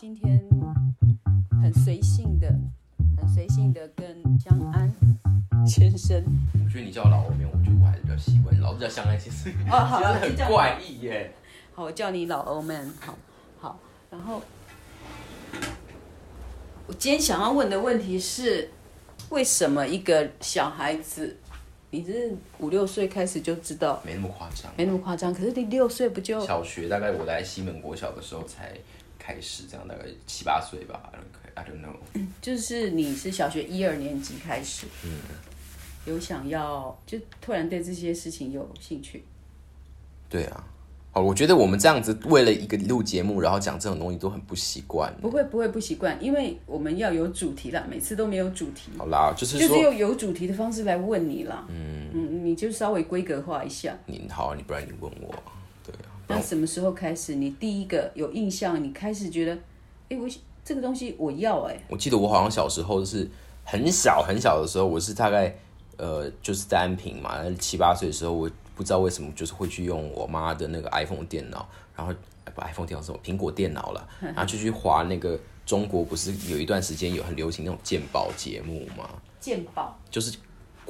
今天很随性的、很随性的跟江安先生，我觉得你叫我老欧面，我觉得我还是比较习惯。老是叫香安，先生哦好很怪异耶。好，我叫你老欧 man，好，好，然后我今天想要问的问题是，为什么一个小孩子，你是五六岁开始就知道，没那么夸张。没那么夸张，可是你六岁不就小学大概我来西门国小的时候才开始，这样大概七八岁吧。I don't know。就是你是小学一二年级开始，嗯，有想要就突然对这些事情有兴趣，对啊。好，我觉得我们这样子为了一个录节目，然后讲这种东西都很不习惯。不会不会不习惯，因为我们要有主题啦，每次都没有主题，好啦，就是就，是用有主题的方式来问你啦。嗯嗯，你就稍微规格化一下。你好，你不然你问我，那什么时候开始？你第一个有印象？你开始觉得，哎、我这个东西我要哎、我记得我好像小时候是很小很小的时候，我是大概呃就是在安平嘛，七八岁的时候，我不知道为什么就是会去用我妈的那个 iPhone 电脑，然后呃不 iPhone 电脑是什么苹果电脑了，然后就去划那个中国不是有一段时间有很流行那种鉴宝节目吗？鉴宝就是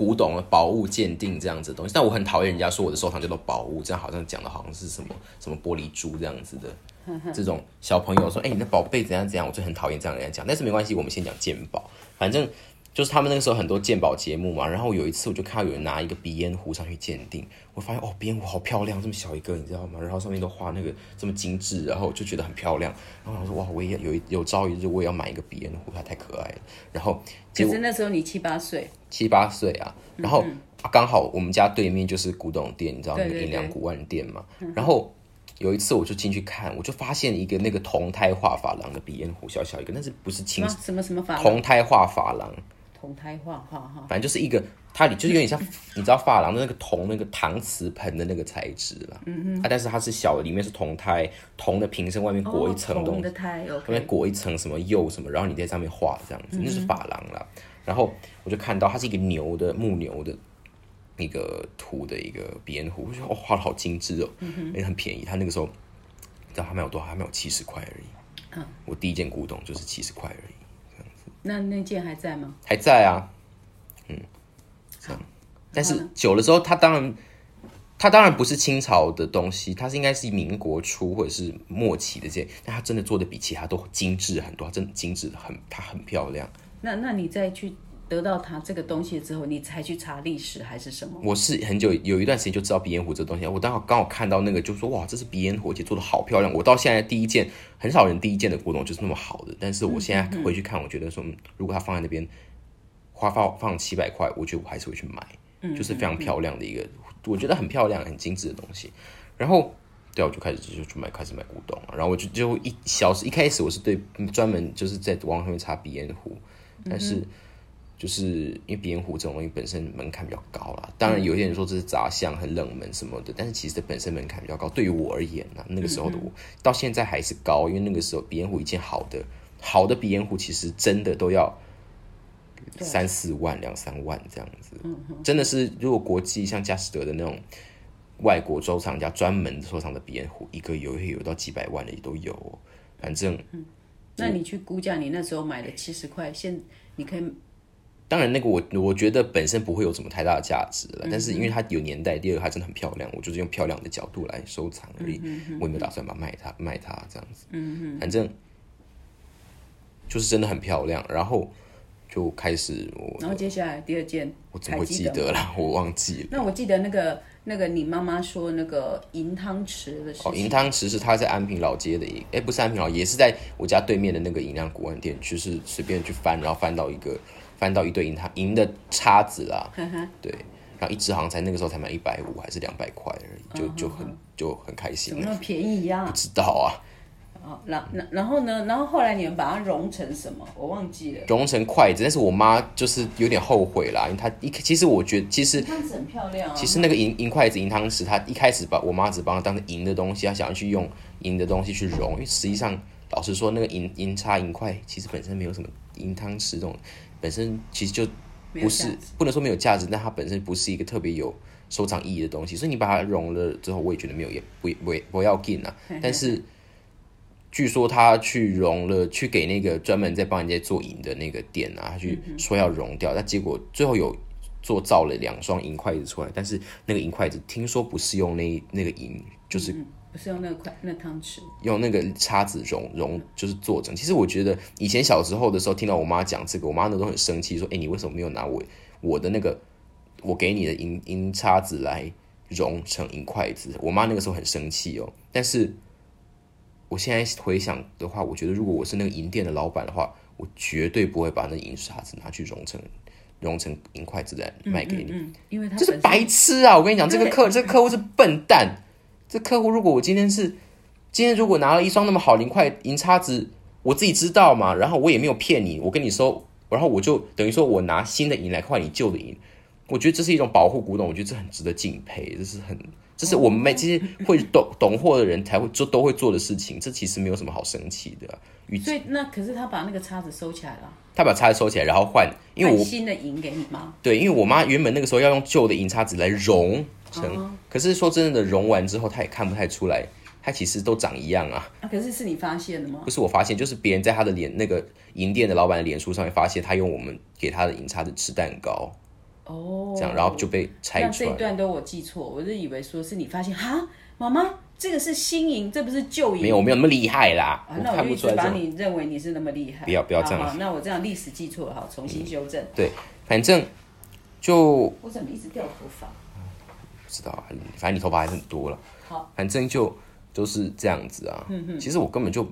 古董的宝物鉴定这样子的东西，但我很讨厌人家说我的收藏叫做宝物，这样好像讲的好像是什么什么玻璃珠这样子的。这种小朋友说：“哎、你的宝贝怎样怎样？”我就很讨厌这样人家讲，但是没关系，我们先讲鉴宝。反正就是他们那个时候很多鉴宝节目嘛，然后有一次我就看到有人拿一个鼻烟壶上去鉴定，我发现哦，鼻烟壶好漂亮，这么小一个，你知道吗？然后上面都画那个这么精致，然后我就觉得很漂亮。然后我说：“哇，我也有一有朝一日我也要买一个鼻烟壶，它太可爱了。”然后可是那时候你七八岁，七八岁啊，然后啊刚好我们家对面就是古董店，你知道那个银良对古玩店嘛。然后有一次我就进去看，我就发现一个那个铜胎画珐琅的鼻烟壶，小小一个，但是不是青什么什么什么法郎铜胎画珐琅，同胎画画哈，反正就是一个它里就是有点像 你知道珐琅的那个铜那个搪瓷盆的那个材质啦，嗯嗯啊，但是它是小的，里面是铜胎，铜的瓶身外面裹一层东西哦铜的。胎外面裹一层什么釉什么，然后你在上面画这样子，那是珐琅啦。然后我就看到它是一个牛的木牛的一个图的一个鼻烟壶，我觉得哦画的好精致哦，也很便宜。它那个时候你知道它卖有多少？它卖有七十块而已。嗯，我第一件古董就是七十块而已，那那件还在吗？还在啊。嗯，这样。但是久了之后，它当然。它当然不是清朝的东西，它是应该是民国初或者是末期的这些，但它真的做的比其他都精致很多，它真的精致的很，它很漂亮。那那你再去得到它这个东西之后，你才去查历史还是什么？我是很久有一段时间就知道鼻烟壶这个东西，我刚好刚好看到那个，就说哇，这是鼻烟壶，而且做的好漂亮。我到现在第一件，很少人第一件的古董就是那么好的，但是我现在回去看，我觉得说，嗯如果它放在那边，花放放七百块，我觉得我还是会去买，就是非常漂亮的一个，我觉得很漂亮、很精致的东西。然后，对啊，我就开始就去买，开始买古董啊。然后我就就一小时一开始我是对专门就是在网上面查鼻烟壶，但是。就是因为鼻烟壶这种东西本身门槛比较高啦，当然有些人说这是杂项很冷门什么的，但是其实它本身门槛比较高。对于我而言呢，那个时候的我、到现在还是高，因为那个时候鼻烟壶一件好的好的鼻烟壶其实真的都要三四万两三万这样子，真的是如果国际像佳士得的那种外国收藏家专门收藏的鼻烟壶，一个有有到几百万的也都有、哦，反正。那你去估价，你那时候买的七十块，现你可以当然，那个我我觉得本身不会有什么太大的价值了，但是因为它有年代，第二个它真的很漂亮，我就是用漂亮的角度来收藏而已，我也没有打算把它卖它卖它这样子，反正就是真的很漂亮，然后就开始我然后接下来第二件，我怎么记得啦？我忘记了。那我记得那个那个你妈妈说那个银汤匙的事哦，情，银汤匙是他在安平老街的一，哎，不是安平老，也是在我家对面的那个银亮古玩店，就是随便去翻，然后翻到一个翻到一堆银汤银的叉子啦，对，然后一只好像才那个时候才买一百五还是两百块而已，就就很就很开怎心么那么便宜呀、不知道啊，哦，然然然后呢？然后后来你们把它融成什么？我忘记了。融成筷子，但是我妈就是有点后悔啦，因为她一其实我觉得其实汤匙很漂亮啊。其实那个银银筷子、银汤匙，她一开始把我妈只把它当成银的东西，她想要去用银的东西去融，因为实际上老实说，那个银银叉、银筷其实本身没有什么银汤匙这种，本身其实就不是不能说没有价值，但它本身不是一个特别有收藏意义的东西，所以你把它融了之后，我也觉得没有也不不不要紧啊，但是据说他去融了，去给那个专门在帮人家做银的那个店啊，他去说要融掉，但结果最后有做造了两双银筷子出来，但是那个银筷子听说不是用那那个银，就是不是用那个筷那汤匙，用那个叉子融融，就是做成。其实我觉得以前小时候的时候，听到我妈讲这个，我妈那都很生气，说：“哎、你为什么没有拿我我的那个我给你的银银叉子来融成银筷子？”我妈那个时候很生气哦。但是我现在回想的话，我觉得如果我是那个银店的老板的话，我绝对不会把那银叉子拿去融成融成银筷子来卖给你。嗯，因为他这是白痴啊！我跟你讲，这个客这个客户是笨蛋。这客户如果我今天是今天如果拿了一双那么好的银块银叉子，我自己知道嘛，然后我也没有骗你，我跟你说，然后我就等于说我拿新的银来换你旧的银，我觉得这是一种保护古董，我觉得这很值得敬佩，这是很这是我们每这些会懂懂货的人才会做都会做的事情，这其实没有什么好生气的所以那可是他把那个叉子收起来了，他把叉子收起来，然后换，因为我换新的银给你吗？对，因为我妈原本那个时候要用旧的银叉子来融成，哦可是说真的，融完之后她也看不太出来，它其实都长一样啊。啊，可是是你发现的吗不？是我发现，就是别人在他的脸那个银店的老板的脸书上面发现他用我们给他的银叉子吃蛋糕，哦，这样，然后就被拆那这一。段都我记错，我是以为说是你发现哈，妈妈这个是新营，这不是旧营。没有，我没有那么厉害啦，啊，我看那我就一直把不出来这种。你认为你是那么厉害。不要不要这样嗯好好那我这样历史记错了，好，重新修正。对，反正就我怎么一直掉头发？不知道啊，反正你头发还是很多了。好，反正就都是这样子啊。嗯其实我根本就，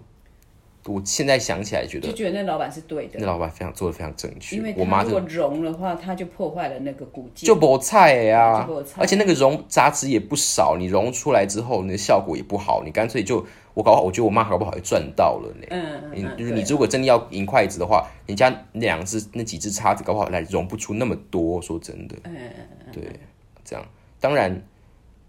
我现在想起来觉得就觉得那老板是对的那，老板非常做的非常正确因为。我妈如果融的话，他就破坏了那个古建。就菠菜呀、就菜而且那个融杂质也不少，你融出来之后，那个效果也不好，你干脆就我搞，我觉得我妈搞不好也赚到了呢。嗯就是你如果真的要银筷子的话，人家那两只那几只叉子搞不好来融不出那么多。说真的，嗯对，这样当然，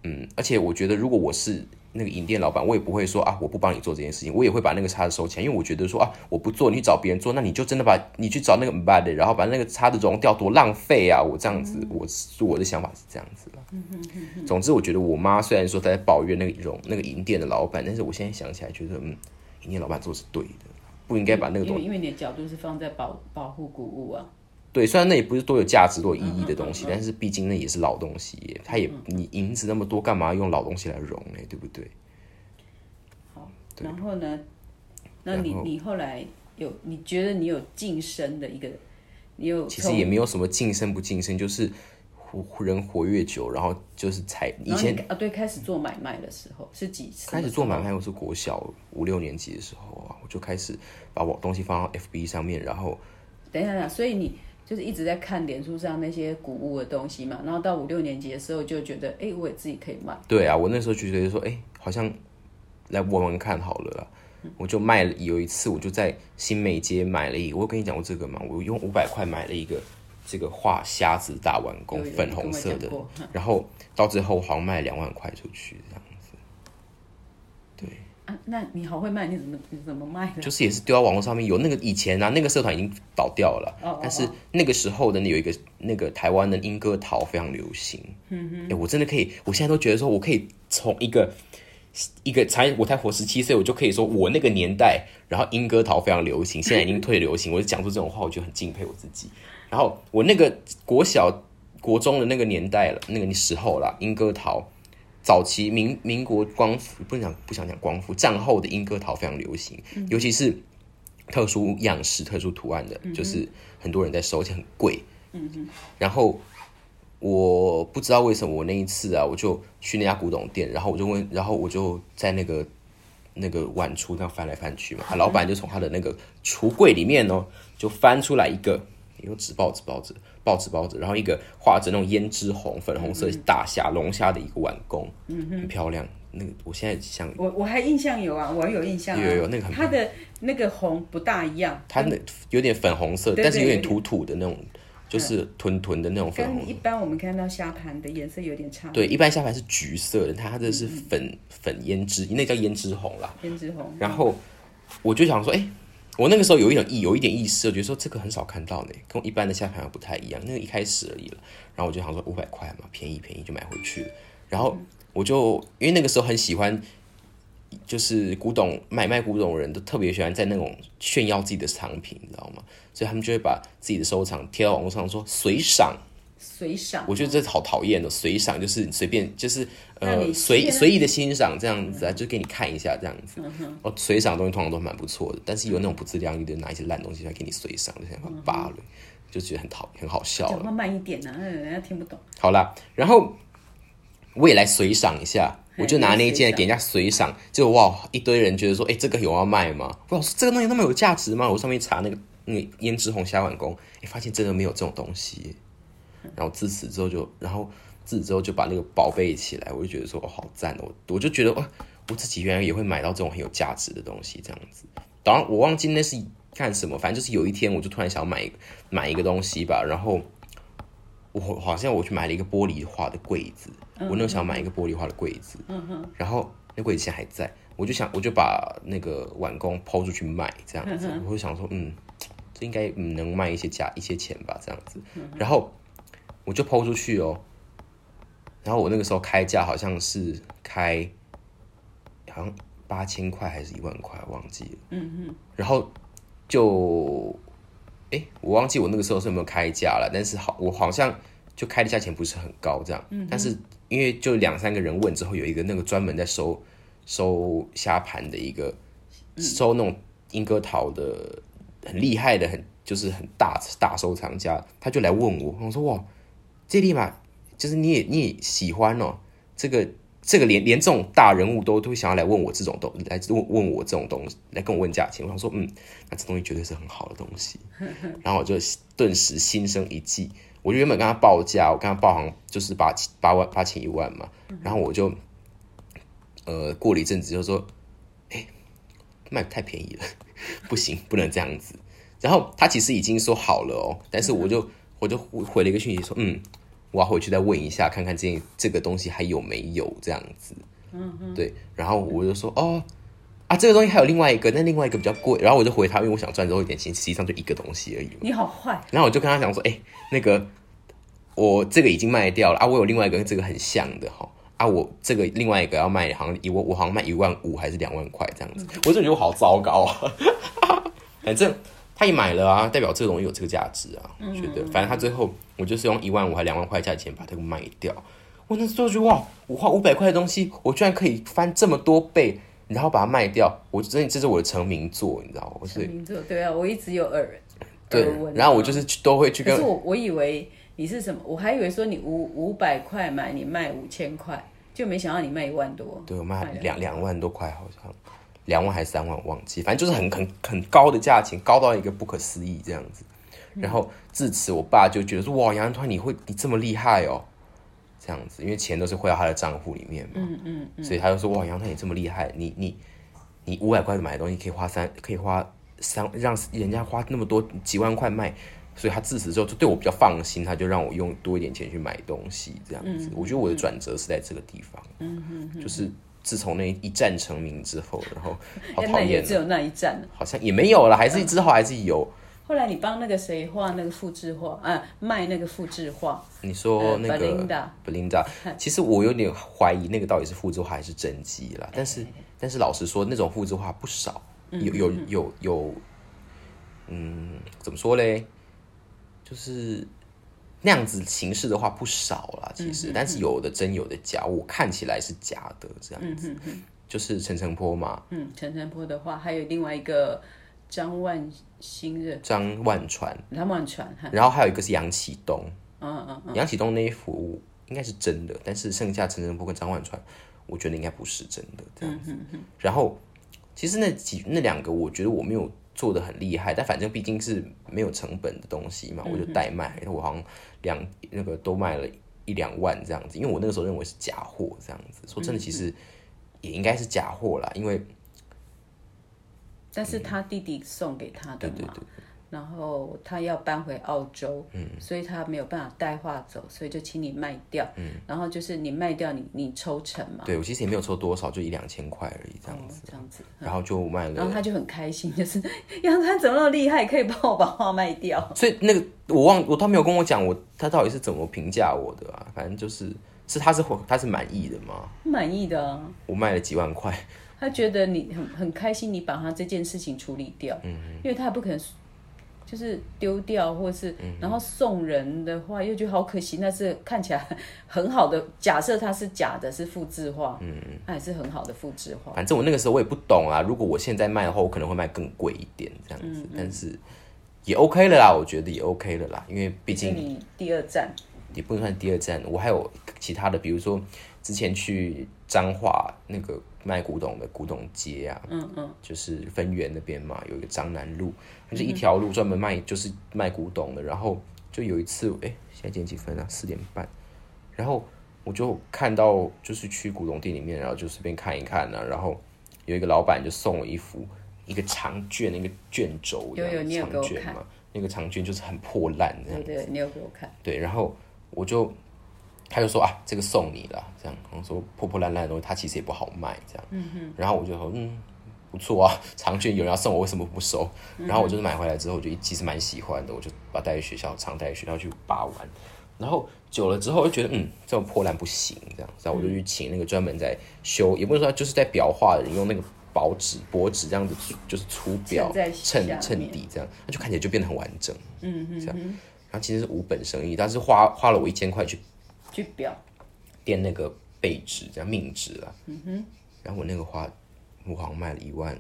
嗯，而且我觉得如果我是那个银店老板，我也不会说啊，我不帮你做这件事情，我也会把那个叉子收起来，因为我觉得说啊，我不做，你去找别人做，那你就真的把你去找那个 bad 的，然后把那个叉子融掉，多浪费啊！我这样子，我是我的想法是这样子啦。总之，我觉得我妈虽然说她在抱怨那个融那个银店的老板，但是我现在想起来，觉得嗯，银店老板做是对的，不应该把那个东因为因为你的角度是放在保保护古物啊。对，虽然那也不是多有价值、多有意义的东西，但是毕竟那也是老东西耶，它也你银子那么多，干嘛用老东西来融呢？对不对？好，然后呢？那你你后来有你觉得你有晋升的一个，你有其实也没有什么晋升不晋升，就是活人活越久，然后就是才以前啊对开始做买卖的时候是几次？开始做买卖，我是国小五六年级的时候啊，我就开始把我东西放到 FB 上面，然后等一下，等一下，所以你就是一直在看脸书上那些古物的东西嘛，然后到五六年级的时候就觉得，哎，我也自己可以卖。对啊，我那时候就觉得说，哎、好像来闻闻看好了啦。我就卖了，有一次我就在新美街买了一个，我有跟你讲过这个嘛？我用五百块买了一个这个画虾子大碗公有，有粉红色的然后到最后好像卖两万块出去这样子。对，啊，那你好会卖，你怎么你怎么卖的？就是也是丢到网络上面，有那个以前啊，那个社团已经倒掉了但是那个时候的有一个那个台湾的莺歌桃非常流行。嗯哼，哎、我真的可以，我现在都觉得说我可以从一个一个才我才活十七岁，我就可以说我那个年代，然后莺歌桃非常流行，现在已经退流行，我就讲出这种话，我就很敬佩我自己。然后我那个国小、国中的那个年代了，那个时候啦，莺歌桃。早期民民国光复不能讲不想讲光复，战后的莺歌桃非常流行，尤其是特殊样式、特殊图案的，就是很多人在收，而且很贵。然后我不知道为什么我那一次啊，我就去那家古董店，然后我就问，然后我就在那个那个碗橱那样翻来翻去嘛，啊，老板就从他的那个橱柜里面哦，就翻出来一个有纸报纸报纸报纸包子，然后一个画着那种胭脂红、粉红色大虾、龙虾的一个碗公，很漂亮。那个我现在想，我我还印象有啊，我还有印象、啊，有有有那个很它的那个红不大一样，它那有点粉红色，对但是有点对土土的那种，就是屯屯的那种粉红。跟一般我们看到虾盘的颜色有点差。对，一般虾盘是橘色的，它这是粉、粉胭脂，那叫胭脂红啦。胭脂红，然后我就想说，哎、我那个时候有一种意，有一点意思，我觉得说这个很少看到呢，跟一般的下盘不太一样。那个一开始而已了，然后我就想说五百块嘛，便宜便宜就买回去了。然后我就因为那个时候很喜欢就是古董买卖古董的人都特别喜欢在那种炫耀自己的藏品，你知道吗？所以他们就会把自己的收藏贴到网络上说随赏。随赏，我觉得这好讨厌的，随赏就是随便就是呃随随意的欣赏这样子啊，就给你看一下这样子。哦，随赏的东西通常都蛮不错的，但是有那种不自量力的拿一些烂东西来给你随赏，就想把它扒了，就觉得很讨很好笑了。讲话慢一点呐、啊，人家听不懂。好啦，然后我也来随赏一下，我就拿那一件给人家随赏，结果哇，一堆人觉得说，哎、这个有要卖吗？我想说这个东西那么有价值吗？我上面查那个那个胭脂红虾碗宫，哎、发现真的没有这种东西耶。然后自此之后就，然后自此之后就把那个宝贝起来，我就觉得说，哦，好赞哦！我我就觉得，哇，我自己原来也会买到这种很有价值的东西，这样子。当然，我忘记那是干什么，反正就是有一天我就突然想买买一个东西吧，然后我好像我去买了一个玻璃化的柜子，我那时候想买一个玻璃化的柜子，然后那柜子现在还在，我就想我就把那个碗工抛出去卖，这样子，我就想说，嗯，这应该嗯能卖一些价一些钱吧，这样子，然后我就抛出去哦，然后我那个时候开价好像是开好像八千块还是一万块，忘记了，嗯嗯，然后就哎，我忘记我那个时候是有没有开价了，但是好，我好像就开的价钱不是很高这样，但是因为就两三个人问之后，有一个那个专门在收收虾盘的一个、收那种英歌桃的很厉害的很就是很大大收藏家，他就来问我，我说哇，这立马就是你也你也喜欢哦，这个这个连连这种大人物都都想要来问我这种东来问问我这种东西来跟我问价钱，我想说嗯，那这东西绝对是很好的东西，然后我就顿时心生一计，我就原本跟他报价，我跟他报行就是八千八万八千一万嘛，然后我就呃过了一阵子就说，哎、卖太便宜了，不行，不能这样子。然后他其实已经说好了哦，但是我就我就回了一个讯息说，嗯，我要回去再问一下，看看这这个东西还有没有这样子。嗯嗯，对。然后我就说，哦，啊，这个东西还有另外一个，但另外一个比较贵。然后我就回他，因为我想赚多一点钱，实际上就一个东西而已嘛。你好坏，然后我就跟他讲说，哎、那个我这个已经卖掉了啊，我有另外一个跟这个很像的哈。啊，我这个另外一个要卖，好像一我我好像卖一万五还是两万块这样子，我就觉得我好糟糕啊。反正他也买了啊，代表这个东西有这个价值啊。我觉得，反正他最后我就是用一万五还两万块价钱把这个卖掉。我那时候就觉得哇，我花五百块的东西，我居然可以翻这么多倍，然后把它卖掉，我真的这是我的成名作，你知道吗？我是名作对啊，我一直有耳闻，然后我就是去都会去跟可是我我以为你是什么，我还以为说你五五百块买，你卖五千块，就没想到你卖一万多。对我卖两两万多块，好像两万还是三万，忘记，反正就是很很很高的价钱，高到一个不可思议这样子。然后自此，我爸就觉得说：“哇，杨安团你会你这么厉害哦，这样子，因为钱都是汇到他的账户里面嘛。嗯嗯所以他就说：哇，杨安团你这么厉害，你你你五百块买的东西可以花三，可以花三，让人家花那么多几万块卖。”所以他自此之后就对我比较放心，他就让我用多一点钱去买东西，这样子。我觉得我的转折是在这个地方，嗯就是自从那一战成名之后，然后 好讨厌只有那一战。好像也没有了，还是之后还是有。后来你帮那个谁画那个复制画，啊，卖那个复制画，你说那个呃 Belinda，其实我有点怀疑那个到底是复制画还是真迹啦。但是但是老实说，那种复制画不少，有有有有，嗯，怎么说嘞？就是那样子形式的话不少啦，其实，但是有的真有的假，我看起来是假的这样子。就是陈诚坡嘛，嗯，陈诚坡的话，还有另外一个张万新的。张万传，张万传，然后还有一个是杨启东，嗯嗯嗯，杨启东那一幅应该是真的，但是剩下陈诚坡跟张万传，我觉得应该不是真的这样子。然后其实那几那两个，我觉得我没有做的很厉害，但反正毕竟是没有成本的东西嘛，我就代卖，我好像两那个都卖了一两万这样子，因为我那个时候认为是假货这样子。说真的，其实也应该是假货啦，因为但是他弟弟送给他的嘛，对对对然后他要搬回澳洲，嗯。所以他没有办法带画走，所以就请你卖掉，嗯。然后就是你卖掉你你抽成嘛，对我其实也没有抽多少，就一两千块而已这样哦子，这样子，然后就卖了。然后他就很开心，就是杨川怎么那么厉害，可以帮我把画卖掉，所以那个我忘，我他没有跟我讲我他到底是怎么评价我的啊，反正就是是他是他是满意的吗，满意的啊，我卖了几万块，他觉得你很很开心，你把他这件事情处理掉，嗯，因为他也不可能就是丢掉，或是然后送人的话，又觉得好可惜，那是看起来很好的，假设它是假的，是复制化，嗯嗯，那也是很好的复制化。反正我那个时候我也不懂啊，如果我现在卖的话，我可能会卖更贵一点这样子，但是也 OK 了啦，我觉得也 OK 了啦，因为毕竟你第二站。也不能算第二站，我还有其他的，比如说之前去彰化那个卖古董的古董街啊，嗯嗯，就是分园那边嘛，有一个张南路，就是一条路专门卖就是卖古董的。然后就有一次，哎，现在几点几分啊？四点半。然后我就看到，就是去古董店里面，然后就随便看一看呢。然后有一个老板就送我一幅一个长卷，那个卷轴，有有你有给我看那个长卷就是很破烂，对对，你有给我看。对，然后。我就，他就说啊，这个送你了，这样，我说破破烂烂的东西，它其实也不好卖，这样，嗯哼，然后我就说，嗯，不错啊，长卷有人要送我，为什么不收？然后我就是买回来之后，我就其实蛮喜欢的，我就把带去学校，常带去学校去把玩。然后久了之后，就觉得嗯，这种破烂不行，这样，然后我就去请那个专门在修，也不能说就是在裱画的人，用那个薄纸、薄纸这样子，就是粗裱衬衬底，这样，那就看起来就变得很完整，嗯哼，这样。然后其实是无本生意，但是花花了我一千块去去表垫那个背纸，叫命纸啊。嗯哼。然后我那个花，我好像卖了一万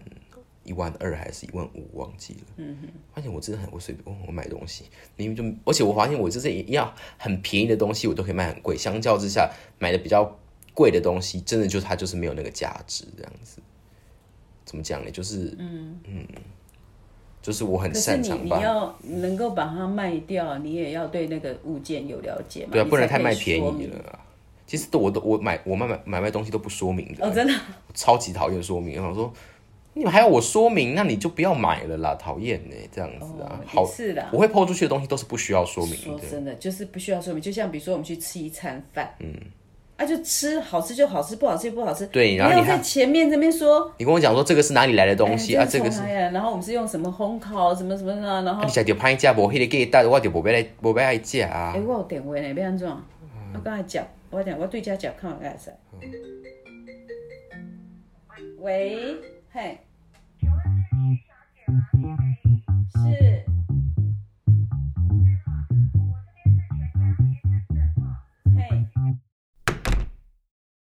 一万二还是一万五，忘记了。嗯哼。发现我真的很我随便我买东西，因为就而且我发现我就是一样很便宜的东西，我都可以卖很贵。相较之下，买的比较贵的东西，真的就它就是没有那个价值这样子。怎么讲呢？就是嗯嗯。就是我很擅长吧。你要能够把它卖掉，你也要对那个物件有了解嘛。对啊，不能太卖便宜了。其实都我都我买我买买买卖东西都不说明的。哦，真的。超级讨厌说明，我说你们还要我说明，那你就不要买了啦，讨厌呢，这样子啊。好是的。我会抛出去的东西都是不需要说明的。说真的，就是不需要说明。就像比如说我们去吃一餐饭，嗯。啊，就吃好吃就好吃，不好吃就不好吃。对，然后你在前面这边说，你跟我讲说这个是哪里来的东西啊？这个是，然后我们是用什么烘烤，什么什么啊？然后你食着歹食，无迄个给带，我就无要来，无要爱食啊。哎，我有电话呢，要安怎？我刚才讲，我讲，我对家讲，看我该谁。喂，嘿。